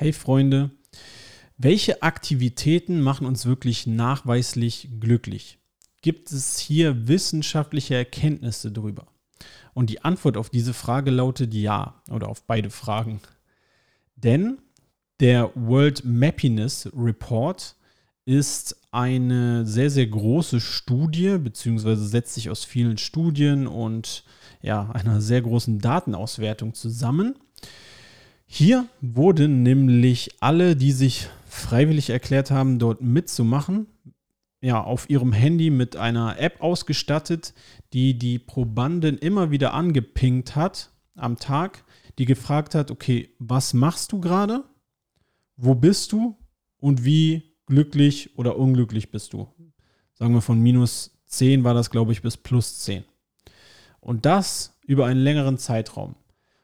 Hey Freunde, welche Aktivitäten machen uns wirklich nachweislich glücklich? Gibt es hier wissenschaftliche Erkenntnisse darüber? Und die Antwort auf diese Frage lautet ja oder auf beide Fragen. Denn der World Mappiness Report ist eine sehr, sehr große Studie, beziehungsweise setzt sich aus vielen Studien und ja, einer sehr großen Datenauswertung zusammen. Hier wurden nämlich alle, die sich freiwillig erklärt haben, dort mitzumachen, ja, auf ihrem Handy mit einer App ausgestattet, die die Probanden immer wieder angepinkt hat am Tag, die gefragt hat, okay, was machst du gerade? Wo bist du? Und wie glücklich oder unglücklich bist du? Sagen wir von minus 10 war das, glaube ich, bis plus 10. Und das über einen längeren Zeitraum.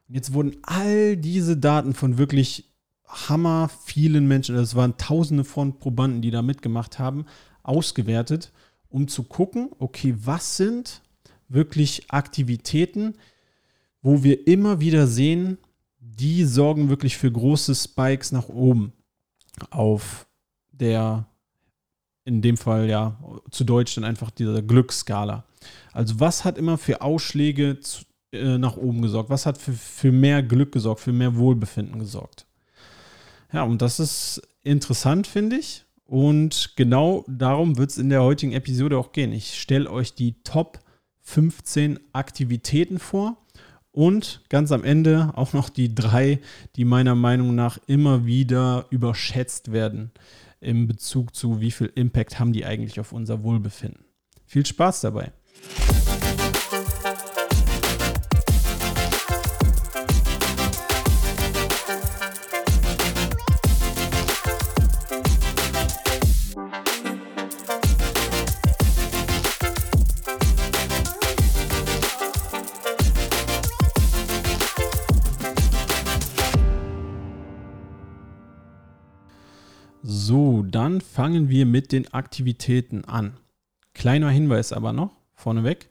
Und jetzt wurden all diese Daten von wirklich hammer vielen Menschen, es waren tausende von Probanden, die da mitgemacht haben, ausgewertet, um zu gucken, okay, was sind wirklich Aktivitäten, wo wir immer wieder sehen, die sorgen wirklich für große Spikes nach oben auf der, in dem Fall ja zu Deutsch dann einfach dieser Glücksskala. Also was hat immer für Ausschläge zu, äh, nach oben gesorgt? Was hat für, für mehr Glück gesorgt, für mehr Wohlbefinden gesorgt? Ja, und das ist interessant, finde ich. Und genau darum wird es in der heutigen Episode auch gehen. Ich stelle euch die Top 15 Aktivitäten vor und ganz am Ende auch noch die drei, die meiner Meinung nach immer wieder überschätzt werden im Bezug zu, wie viel Impact haben die eigentlich auf unser Wohlbefinden. Viel Spaß dabei! So, dann fangen wir mit den Aktivitäten an. Kleiner Hinweis aber noch vorneweg.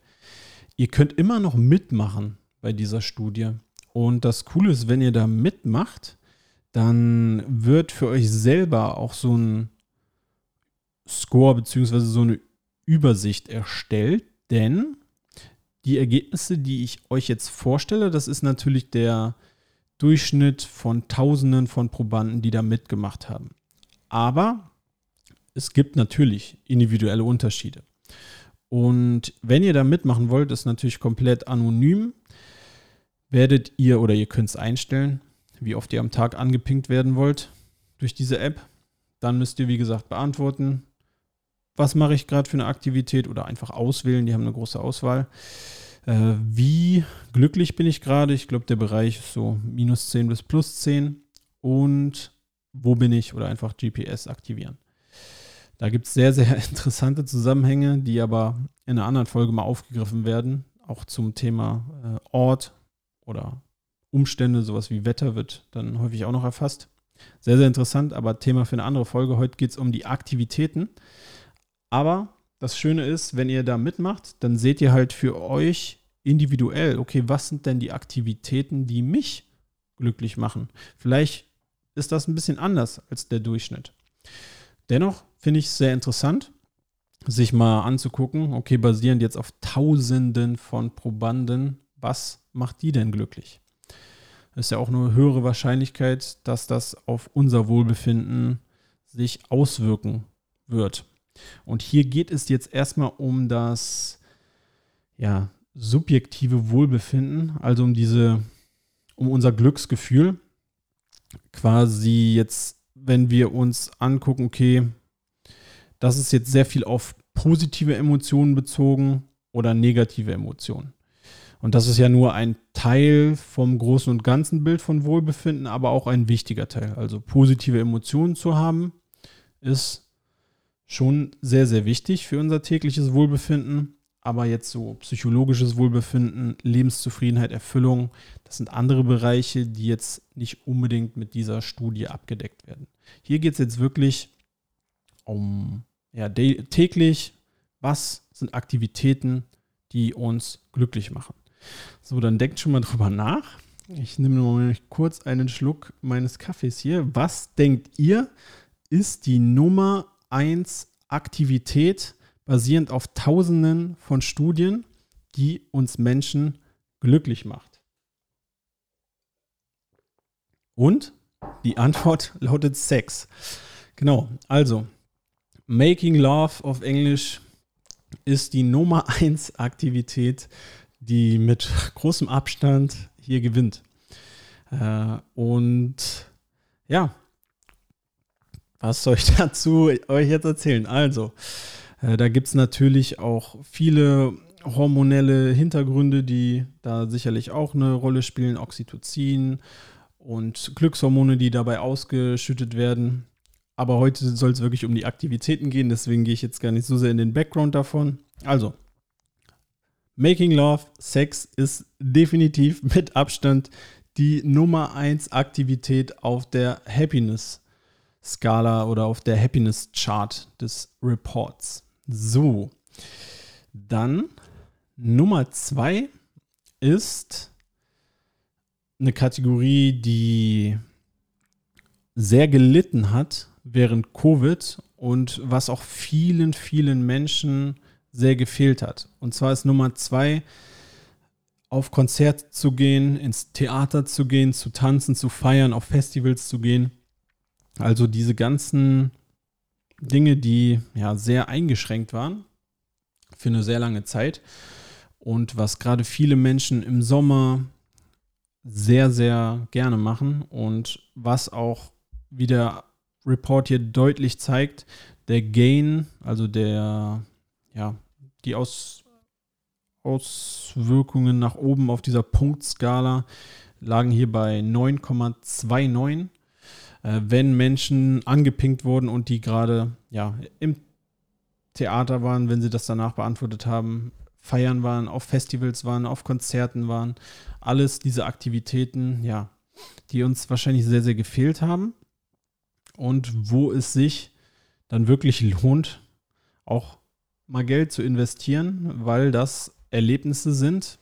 Ihr könnt immer noch mitmachen bei dieser Studie. Und das Coole ist, wenn ihr da mitmacht, dann wird für euch selber auch so ein Score bzw. so eine Übersicht erstellt, denn die Ergebnisse, die ich euch jetzt vorstelle, das ist natürlich der Durchschnitt von Tausenden von Probanden, die da mitgemacht haben. Aber es gibt natürlich individuelle Unterschiede. Und wenn ihr da mitmachen wollt, ist natürlich komplett anonym. Werdet ihr oder ihr könnt es einstellen, wie oft ihr am Tag angepinkt werden wollt durch diese App. Dann müsst ihr, wie gesagt, beantworten, was mache ich gerade für eine Aktivität oder einfach auswählen. Die haben eine große Auswahl. Äh, wie glücklich bin ich gerade? Ich glaube, der Bereich ist so minus 10 bis plus 10. Und wo bin ich oder einfach GPS aktivieren. Da gibt es sehr, sehr interessante Zusammenhänge, die aber in einer anderen Folge mal aufgegriffen werden. Auch zum Thema äh, Ort oder Umstände, sowas wie Wetter wird dann häufig auch noch erfasst. Sehr, sehr interessant, aber Thema für eine andere Folge. Heute geht es um die Aktivitäten. Aber das Schöne ist, wenn ihr da mitmacht, dann seht ihr halt für euch individuell, okay, was sind denn die Aktivitäten, die mich glücklich machen? Vielleicht ist das ein bisschen anders als der Durchschnitt. Dennoch finde ich es sehr interessant, sich mal anzugucken, okay, basierend jetzt auf Tausenden von Probanden, was macht die denn glücklich? Ist ja auch eine höhere Wahrscheinlichkeit, dass das auf unser Wohlbefinden sich auswirken wird. Und hier geht es jetzt erstmal um das ja, subjektive Wohlbefinden, also um diese, um unser Glücksgefühl quasi jetzt, wenn wir uns angucken, okay, das ist jetzt sehr viel auf positive Emotionen bezogen oder negative Emotionen. Und das ist ja nur ein Teil vom großen und ganzen Bild von Wohlbefinden, aber auch ein wichtiger Teil. Also positive Emotionen zu haben, ist schon sehr, sehr wichtig für unser tägliches Wohlbefinden. Aber jetzt so psychologisches Wohlbefinden, Lebenszufriedenheit, Erfüllung, das sind andere Bereiche, die jetzt nicht unbedingt mit dieser Studie abgedeckt werden. Hier geht es jetzt wirklich um ja, täglich, was sind Aktivitäten, die uns glücklich machen. So, dann denkt schon mal drüber nach. Ich nehme mal kurz einen Schluck meines Kaffees hier. Was denkt ihr, ist die Nummer 1 Aktivität basierend auf Tausenden von Studien, die uns Menschen glücklich macht? Und die Antwort lautet Sex. Genau, also Making Love auf Englisch ist die Nummer 1 Aktivität, die mit großem Abstand hier gewinnt. Äh, und ja, was soll ich dazu euch jetzt erzählen? Also, da gibt es natürlich auch viele hormonelle Hintergründe, die da sicherlich auch eine Rolle spielen. Oxytocin und Glückshormone, die dabei ausgeschüttet werden. Aber heute soll es wirklich um die Aktivitäten gehen, deswegen gehe ich jetzt gar nicht so sehr in den Background davon. Also, Making Love, Sex ist definitiv mit Abstand die Nummer 1 Aktivität auf der Happiness-Skala oder auf der Happiness-Chart des Reports. So, dann Nummer 2 ist eine Kategorie, die sehr gelitten hat während Covid und was auch vielen, vielen Menschen sehr gefehlt hat. Und zwar ist Nummer zwei, auf Konzerte zu gehen, ins Theater zu gehen, zu tanzen, zu feiern, auf Festivals zu gehen. Also diese ganzen Dinge, die ja sehr eingeschränkt waren für eine sehr lange Zeit und was gerade viele Menschen im Sommer sehr, sehr gerne machen und was auch wieder Report hier deutlich zeigt, der Gain, also der, ja, die Aus, Auswirkungen nach oben auf dieser Punktskala lagen hier bei 9,29. Äh, wenn Menschen angepinkt wurden und die gerade ja, im Theater waren, wenn sie das danach beantwortet haben, feiern waren, auf Festivals waren, auf Konzerten waren, alles diese Aktivitäten, ja, die uns wahrscheinlich sehr, sehr gefehlt haben und wo es sich dann wirklich lohnt, auch mal Geld zu investieren, weil das Erlebnisse sind.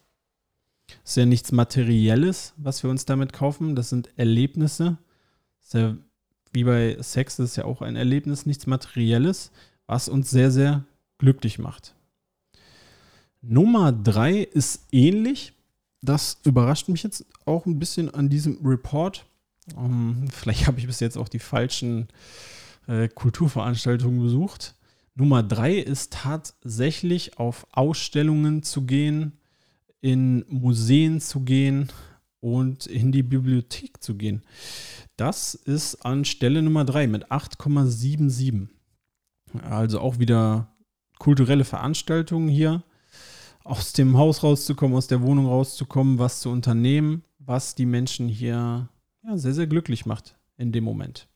Das ist ja nichts Materielles, was wir uns damit kaufen. Das sind Erlebnisse. Ist ja, wie bei Sex ist ja auch ein Erlebnis, nichts Materielles, was uns sehr, sehr glücklich macht. Nummer drei ist ähnlich. Das überrascht mich jetzt auch ein bisschen an diesem Report. Um, ähm, vielleicht habe ich bis jetzt auch die falschen äh, Kulturveranstaltungen besucht. Nummer drei ist tatsächlich auf Ausstellungen zu gehen, in Museen zu gehen und in die Bibliothek zu gehen. Das ist an Stelle Nummer drei mit 8,77. Also auch wieder kulturelle Veranstaltungen hier. Aus dem Haus rauszukommen, aus der Wohnung rauszukommen, was zu unternehmen, was die Menschen hier ja, sehr, sehr glücklich macht in dem Moment.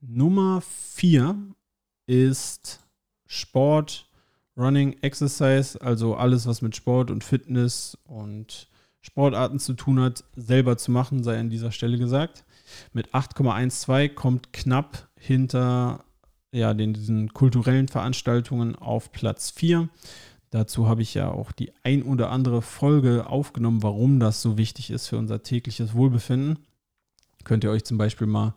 Nummer vier ist Sport, Running, Exercise, also alles, was mit Sport und Fitness und Sportarten zu tun hat, selber zu machen, sei an dieser Stelle gesagt. Mit 8,12 kommt knapp hinter ja, den, diesen kulturellen Veranstaltungen auf Platz 4. Dazu habe ich ja auch die ein oder andere Folge aufgenommen, warum das so wichtig ist für unser tägliches Wohlbefinden. Könnt ihr euch zum Beispiel mal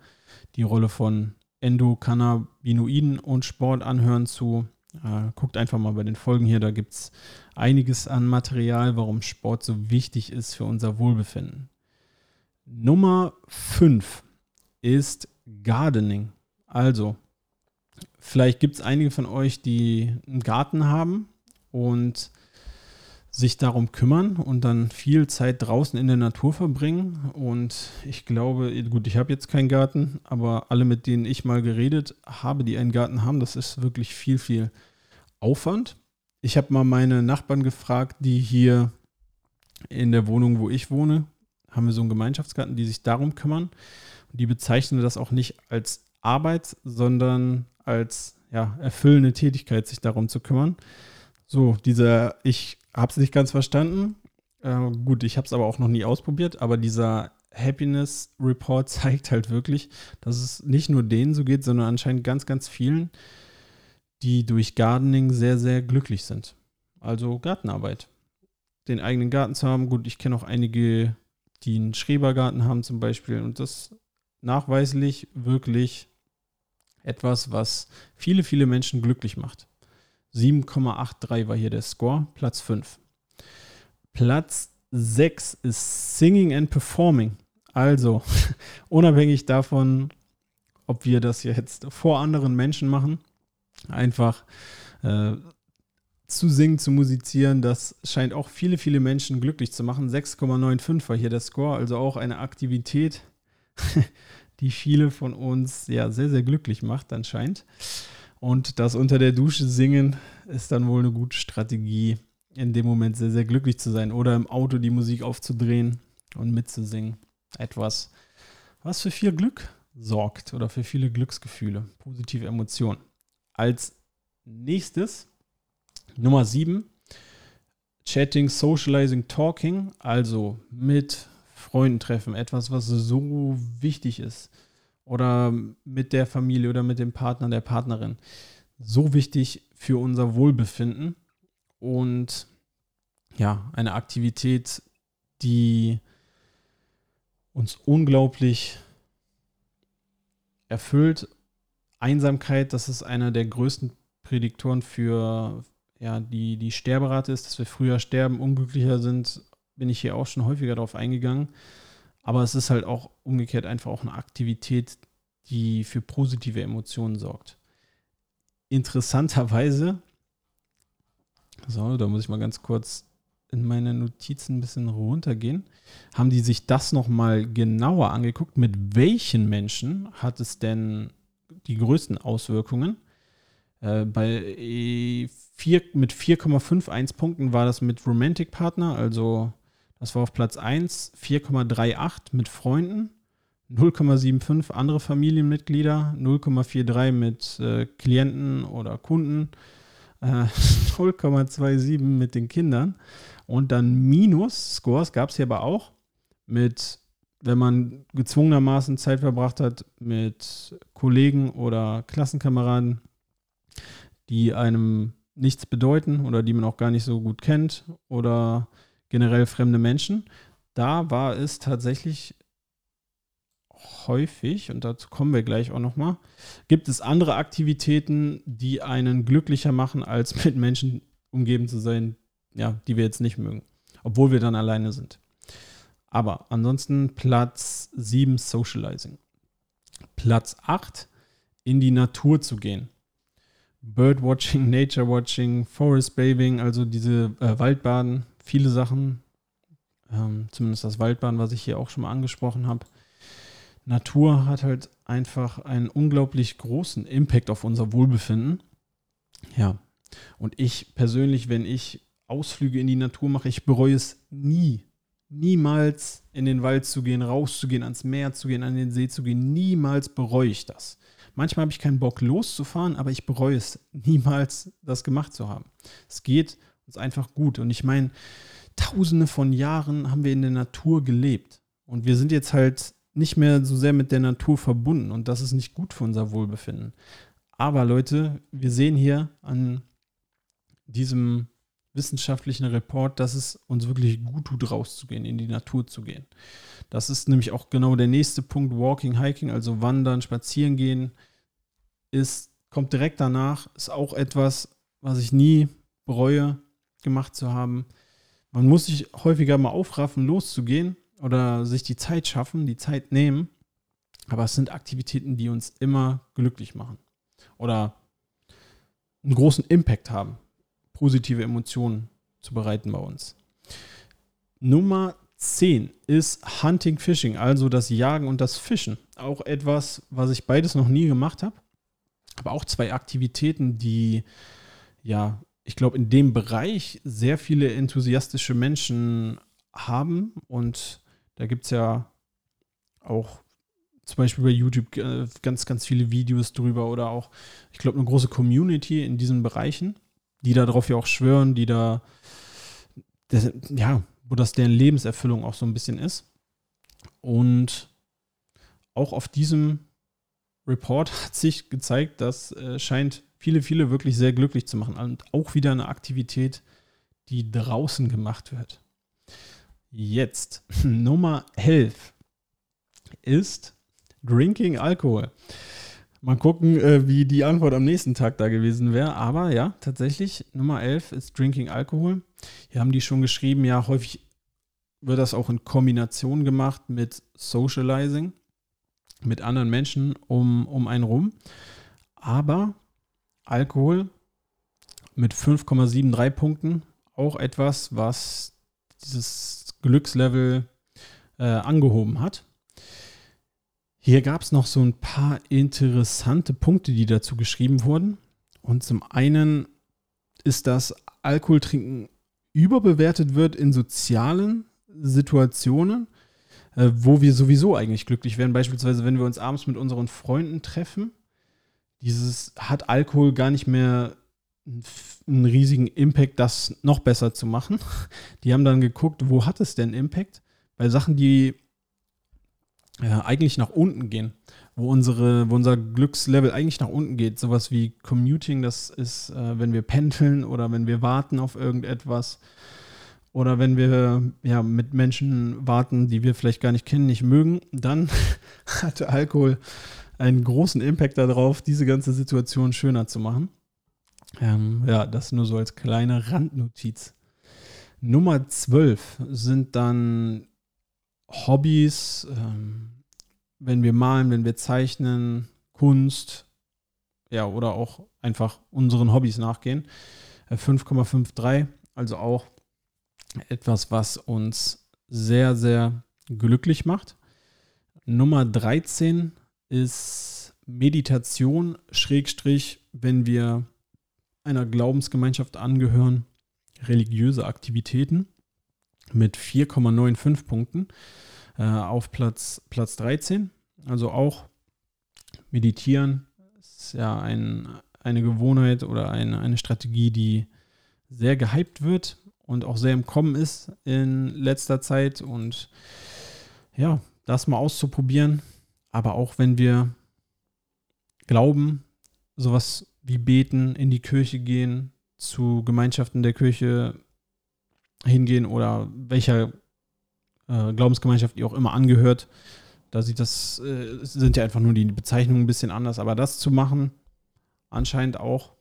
die Rolle von Endokannabinoiden und Sport anhören zu. Äh, guckt einfach mal bei den Folgen hier, da gibt es einiges an Material, warum Sport so wichtig ist für unser Wohlbefinden. Nummer 5 ist Gardening. Also, vielleicht gibt es einige von euch, die einen Garten haben und sich darum kümmern und dann viel Zeit draußen in der Natur verbringen. Und ich glaube, gut, ich habe jetzt keinen Garten, aber alle, mit denen ich mal geredet habe, die einen Garten haben, das ist wirklich viel, viel Aufwand. Ich habe mal meine Nachbarn gefragt, die hier in der Wohnung, wo ich wohne, haben wir so einen Gemeinschaftsgarten, die sich darum kümmern. Und die bezeichnen das auch nicht als Arbeit, sondern als ja, erfüllende Tätigkeit, sich darum zu kümmern. So, dieser, ich habe es nicht ganz verstanden. Äh, gut, ich habe es aber auch noch nie ausprobiert, aber dieser Happiness Report zeigt halt wirklich, dass es nicht nur denen so geht, sondern anscheinend ganz, ganz vielen, die durch Gardening sehr, sehr glücklich sind. Also Gartenarbeit. Den eigenen Garten zu haben. Gut, ich kenne auch einige die einen Schrebergarten haben zum Beispiel. Und das nachweislich wirklich etwas, was viele, viele Menschen glücklich macht. 7,83 war hier der Score, Platz 5. Platz 6 ist Singing and Performing. Also, unabhängig davon, ob wir das jetzt vor anderen Menschen machen, einfach äh, zu singen, zu musizieren, das scheint auch viele, viele Menschen glücklich zu machen. 6,95 war hier der Score, also auch eine Aktivität, die viele von uns ja sehr, sehr glücklich macht anscheinend. Und das unter der Dusche singen ist dann wohl eine gute Strategie, in dem Moment sehr, sehr glücklich zu sein oder im Auto die Musik aufzudrehen und mitzusingen. Etwas, was für viel Glück sorgt oder für viele Glücksgefühle, positive Emotionen. Als nächstes Nummer 7, Chatting, Socializing, Talking, also mit Freunden treffen, etwas, was so wichtig ist. Oder mit der Familie oder mit dem Partner, der Partnerin. So wichtig für unser Wohlbefinden. Und ja, eine Aktivität, die uns unglaublich erfüllt. Einsamkeit, das ist einer der größten Prädiktoren für ja, die, die Sterberate ist, dass wir früher sterben, unglücklicher sind, bin ich hier auch schon häufiger darauf eingegangen. Aber es ist halt auch umgekehrt einfach auch eine Aktivität, die für positive Emotionen sorgt. Interessanterweise, so, da muss ich mal ganz kurz in meine Notizen ein bisschen runtergehen, haben die sich das nochmal genauer angeguckt, mit welchen Menschen hat es denn die größten Auswirkungen. Äh, bei vier, mit 4,51 Punkten war das mit Romantic Partner, also das war auf Platz 1, 4,38 mit Freunden, 0,75 andere Familienmitglieder, 0,43 mit äh, Klienten oder Kunden, äh, 0,27 mit den Kindern und dann Minus-Scores gab es hier aber auch mit, wenn man gezwungenermaßen Zeit verbracht hat mit Kollegen oder Klassenkameraden, die einem nichts bedeuten oder die man auch gar nicht so gut kennt oder generell fremde Menschen. Da war es tatsächlich häufig, und dazu kommen wir gleich auch nochmal, gibt es andere Aktivitäten, die einen glücklicher machen, als mit Menschen umgeben zu sein, ja, die wir jetzt nicht mögen, obwohl wir dann alleine sind. Aber ansonsten Platz 7 Socializing. Platz 8 in die Natur zu gehen. Birdwatching, Nature Watching, Forest Bathing, also diese äh, Waldbaden, viele Sachen. Ähm, zumindest das Waldbaden, was ich hier auch schon mal angesprochen habe. Natur hat halt einfach einen unglaublich großen Impact auf unser Wohlbefinden. Ja. Und ich persönlich, wenn ich Ausflüge in die Natur mache, ich bereue es nie. Niemals in den Wald zu gehen, rauszugehen, ans Meer zu gehen, an den See zu gehen. Niemals bereue ich das. Manchmal habe ich keinen Bock loszufahren, aber ich bereue es niemals, das gemacht zu haben. Es geht uns einfach gut. Und ich meine, tausende von Jahren haben wir in der Natur gelebt. Und wir sind jetzt halt nicht mehr so sehr mit der Natur verbunden. Und das ist nicht gut für unser Wohlbefinden. Aber Leute, wir sehen hier an diesem wissenschaftlichen Report, dass es uns wirklich gut tut, rauszugehen, in die Natur zu gehen. Das ist nämlich auch genau der nächste Punkt. Walking, Hiking, also Wandern, Spazieren gehen, ist, kommt direkt danach, ist auch etwas, was ich nie bereue, gemacht zu haben. Man muss sich häufiger mal aufraffen, loszugehen oder sich die Zeit schaffen, die Zeit nehmen. Aber es sind Aktivitäten, die uns immer glücklich machen oder einen großen Impact haben positive Emotionen zu bereiten bei uns. Nummer 10 ist Hunting Fishing, also das Jagen und das Fischen. Auch etwas, was ich beides noch nie gemacht habe. Aber auch zwei Aktivitäten, die ja, ich glaube, in dem Bereich sehr viele enthusiastische Menschen haben. Und da gibt es ja auch zum Beispiel bei YouTube äh, ganz, ganz viele Videos drüber oder auch, ich glaube, eine große Community in diesen Bereichen die darauf ja auch schwören, die da, das, ja, wo das deren Lebenserfüllung auch so ein bisschen ist. Und auch auf diesem Report hat sich gezeigt, das äh, scheint viele, viele wirklich sehr glücklich zu machen. Und auch wieder eine Aktivität, die draußen gemacht wird. Jetzt Nummer 11 ist Drinking Alkohol. Mal gucken, äh, wie die Antwort am nächsten Tag da gewesen wäre. Aber ja, tatsächlich, Nummer 11 ist Drinking Alkohol. Hier haben die schon geschrieben, ja, häufig wird das auch in Kombination gemacht mit Socializing, mit anderen Menschen um, um einen rum. Aber Alkohol mit 5,73 Punkten, auch etwas, was dieses Glückslevel äh, angehoben hat. Hier gab es noch so ein paar interessante Punkte, die dazu geschrieben wurden. Und zum einen ist, dass Alkoholtrinken überbewertet wird in sozialen Situationen, äh, wo wir sowieso eigentlich glücklich werden. Beispielsweise, wenn wir uns abends mit unseren Freunden treffen. Dieses hat Alkohol gar nicht mehr einen riesigen Impact, das noch besser zu machen. Die haben dann geguckt, wo hat es denn Impact? Bei Sachen, die ja, eigentlich nach unten gehen, wo, unsere, wo unser Glückslevel eigentlich nach unten geht. Sowas wie Commuting, das ist, äh, wenn wir pendeln oder wenn wir warten auf irgendetwas oder wenn wir ja, mit Menschen warten, die wir vielleicht gar nicht kennen, nicht mögen, dann hatte Alkohol einen großen Impact darauf, diese ganze Situation schöner zu machen. Ähm, ja, das nur so als kleine Randnotiz. Nummer 12 sind dann Hobbys, ähm, wenn wir malen, wenn wir zeichnen, Kunst, ja, oder auch einfach unseren Hobbys nachgehen. 5,53, äh, also auch etwas, was uns sehr, sehr glücklich macht. Nummer 13 ist Meditation, Schrägstrich, wenn wir einer Glaubensgemeinschaft angehören, religiöse Aktivitäten mit 4,95 Punkten äh, auf Platz, Platz 13. Also auch meditieren ist ja ein, eine Gewohnheit oder eine, eine Strategie, die sehr gehypt wird und auch sehr im Kommen ist in letzter Zeit. Und ja, das mal auszuprobieren. Aber auch wenn wir glauben, sowas wie beten, in die Kirche gehen, zu Gemeinschaften der Kirche hingehen oder welcher äh, Glaubensgemeinschaft ihr auch immer angehört. Da sieht das, äh, sind ja einfach nur die Bezeichnungen ein bisschen anders, aber das zu machen, anscheinend auch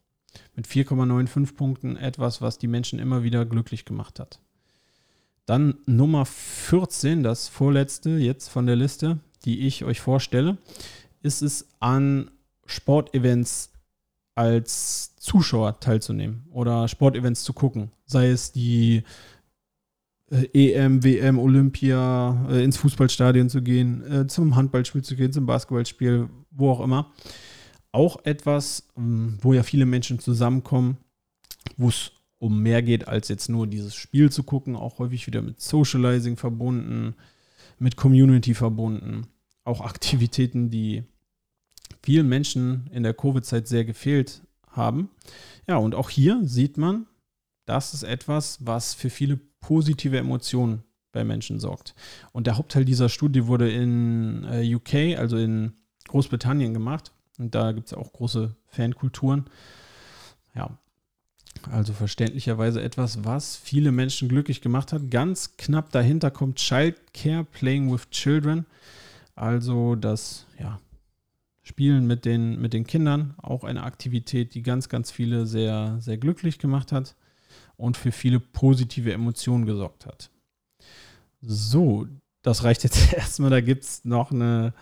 mit 4,95 Punkten etwas, was die Menschen immer wieder glücklich gemacht hat. Dann Nummer 14, das vorletzte jetzt von der Liste, die ich euch vorstelle, ist es an Sportevents als Zuschauer teilzunehmen oder Sportevents zu gucken. Sei es die EM, WM, Olympia, äh, ins Fußballstadion zu gehen, äh, zum Handballspiel zu gehen, zum Basketballspiel, wo auch immer. Auch etwas, ähm, wo ja viele Menschen zusammenkommen, wo es um mehr geht, als jetzt nur dieses Spiel zu gucken, auch häufig wieder mit Socializing verbunden, mit Community verbunden, auch Aktivitäten, die vielen Menschen in der Covid-Zeit sehr gefehlt haben. Ja, und auch hier sieht man, das ist etwas, was für viele positive Emotionen bei Menschen sorgt. Und der Hauptteil dieser Studie wurde in äh, UK, also in Großbritannien gemacht. Und da gibt es auch große Fankulturen. Ja, also verständlicherweise etwas, was viele Menschen glücklich gemacht hat. Ganz knapp dahinter kommt Childcare, Playing with Children. Also das ja, Spielen mit den, mit den Kindern, auch eine Aktivität, die ganz, ganz viele sehr, sehr glücklich gemacht hat und für viele positive Emotionen gesorgt hat. So, das reicht jetzt erstmal. Da gibt es noch eine,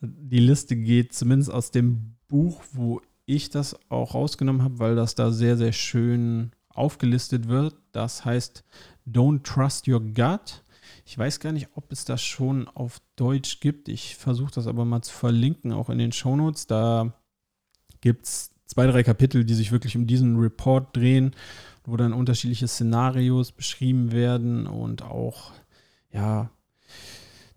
die Liste geht zumindest aus dem Buch, wo ich das auch rausgenommen habe, weil das da sehr, sehr schön aufgelistet wird. Das heißt Don't Trust Your Gut. Ich weiß gar nicht, ob es das schon auf Deutsch gibt. Ich versuche das aber mal zu verlinken, auch in den Shownotes. Da gibt es zwei, drei Kapitel, die sich wirklich um diesen Report drehen, wo dann unterschiedliche Szenarios beschrieben werden und auch, ja,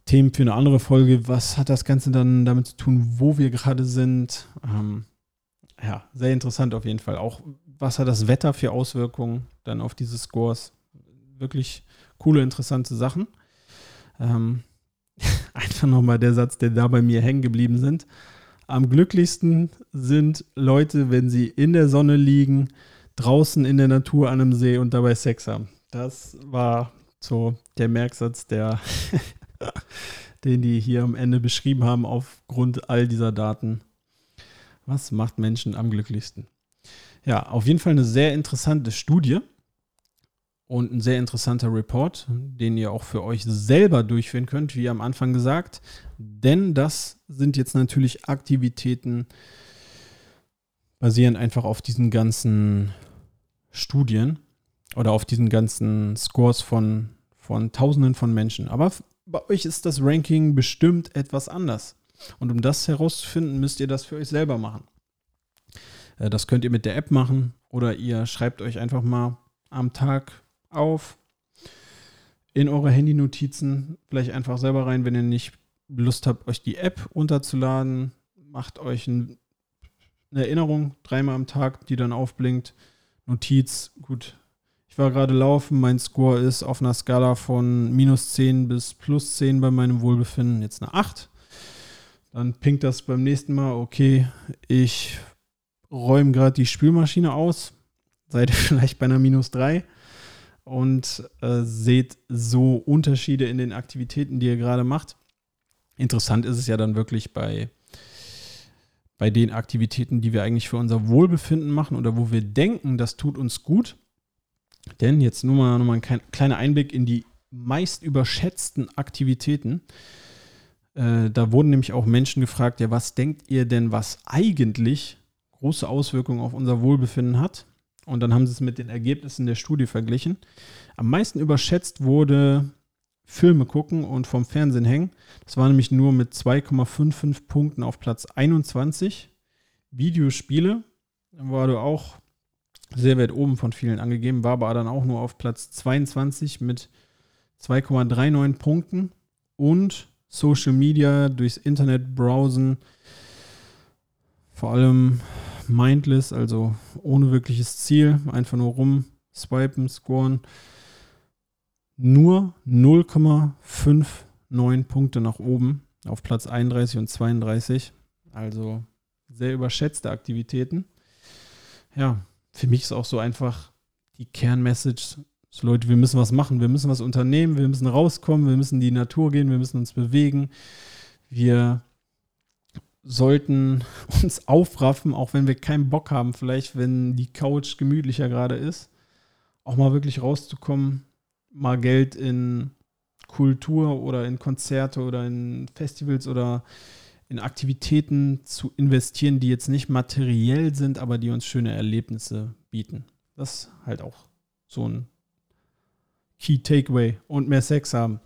Themen für eine andere Folge. Was hat das Ganze dann damit zu tun, wo wir gerade sind? Ähm, ja, sehr interessant auf jeden Fall. Auch was hat das Wetter für Auswirkungen dann auf diese Scores? Wirklich coole, interessante Sachen. Ähm, einfach nochmal der Satz, der da bei mir hängen geblieben sind. Am glücklichsten sind Leute, wenn sie in der Sonne liegen, draußen in der Natur an einem See und dabei Sex haben. Das war So der Merksatz, der, den die hier am Ende beschrieben haben aufgrund all dieser Daten. Was macht Menschen am glücklichsten? Ja, auf jeden Fall eine sehr interessante Studie und ein sehr interessanter Report, den ihr auch für euch selber durchführen könnt, wie am Anfang gesagt. Denn das sind jetzt natürlich Aktivitäten, basieren einfach auf diesen ganzen Studien oder auf diesen ganzen Scores von, von Tausenden von Menschen. Aber bei euch ist das Ranking bestimmt etwas anders. Und um das herauszufinden, müsst ihr das für euch selber machen. Äh, das könnt ihr mit der App machen oder ihr schreibt euch einfach mal am Tag auf in eure Handy-Notizen, vielleicht einfach selber rein, wenn ihr nicht Lust habt, euch die App runterzuladen. Macht euch ein, eine Erinnerung dreimal am Tag, die dann aufblinkt. Notiz, gut. Ich war gerade laufen, mein Score ist auf einer Skala von minus 10 bis plus 10 bei meinem Wohlbefinden jetzt eine 8. Dann pinkt das beim nächsten Mal, okay, ich räume gerade die Spülmaschine aus, seid ihr vielleicht bei einer minus 3 und äh, seht so Unterschiede in den Aktivitäten, die ihr gerade macht. Interessant ist es ja dann wirklich bei, bei den Aktivitäten, die wir eigentlich für unser Wohlbefinden machen oder wo wir denken, das tut uns gut. Denn jetzt nur mal, nur mal ein kleiner Einblick in die meist überschätzten Aktivitäten. Äh, da wurden nämlich auch Menschen gefragt, ja, was denkt ihr denn, was eigentlich große Auswirkungen auf unser Wohlbefinden hat? Und dann haben sie es mit den Ergebnissen der Studie verglichen. Am meisten überschätzt wurde Filme gucken und vom Fernsehen hängen. Das war nämlich nur mit 2,55 Punkten auf Platz 21. Videospiele war du auch sehr weit oben von vielen angegeben, war aber dann auch nur auf Platz 22 mit 2,39 Punkten. Und Social Media durchs Internet browsen, vor allem mindless, also ohne wirkliches Ziel, einfach nur rum, swipen, scoren. Nur 0,59 Punkte nach oben auf Platz 31 und 32. Also sehr überschätzte Aktivitäten. Ja, für mich ist auch so einfach die Kernmessage, so Leute, wir müssen was machen, wir müssen was unternehmen, wir müssen rauskommen, wir müssen in die Natur gehen, wir müssen uns bewegen. Wir sollten uns aufraffen, auch wenn wir keinen Bock haben, vielleicht wenn die Couch gemütlicher gerade ist, auch mal wirklich rauszukommen, mal Geld in Kultur oder in Konzerte oder in Festivals oder in Aktivitäten zu investieren, die jetzt nicht materiell sind, aber die uns schöne Erlebnisse bieten. Das ist halt auch so ein Key Takeaway und mehr Sex haben.